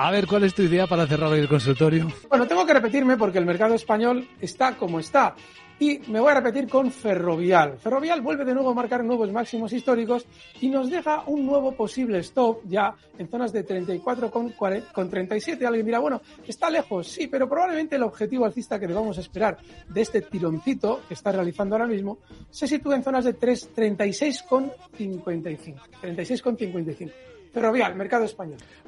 A ver, ¿cuál es tu idea para cerrar hoy el consultorio? Bueno, tengo que repetirme porque el mercado español está como está. Y me voy a repetir con Ferrovial. Ferrovial vuelve de nuevo a marcar nuevos máximos históricos y nos deja un nuevo posible stop ya en zonas de 34 con, 37. Alguien dirá, bueno, está lejos, sí, pero probablemente el objetivo alcista que debamos esperar de este tironcito que está realizando ahora mismo se sitúa en zonas de 3, 36 con 55. 36 con 55. Ferrovial, mercado español.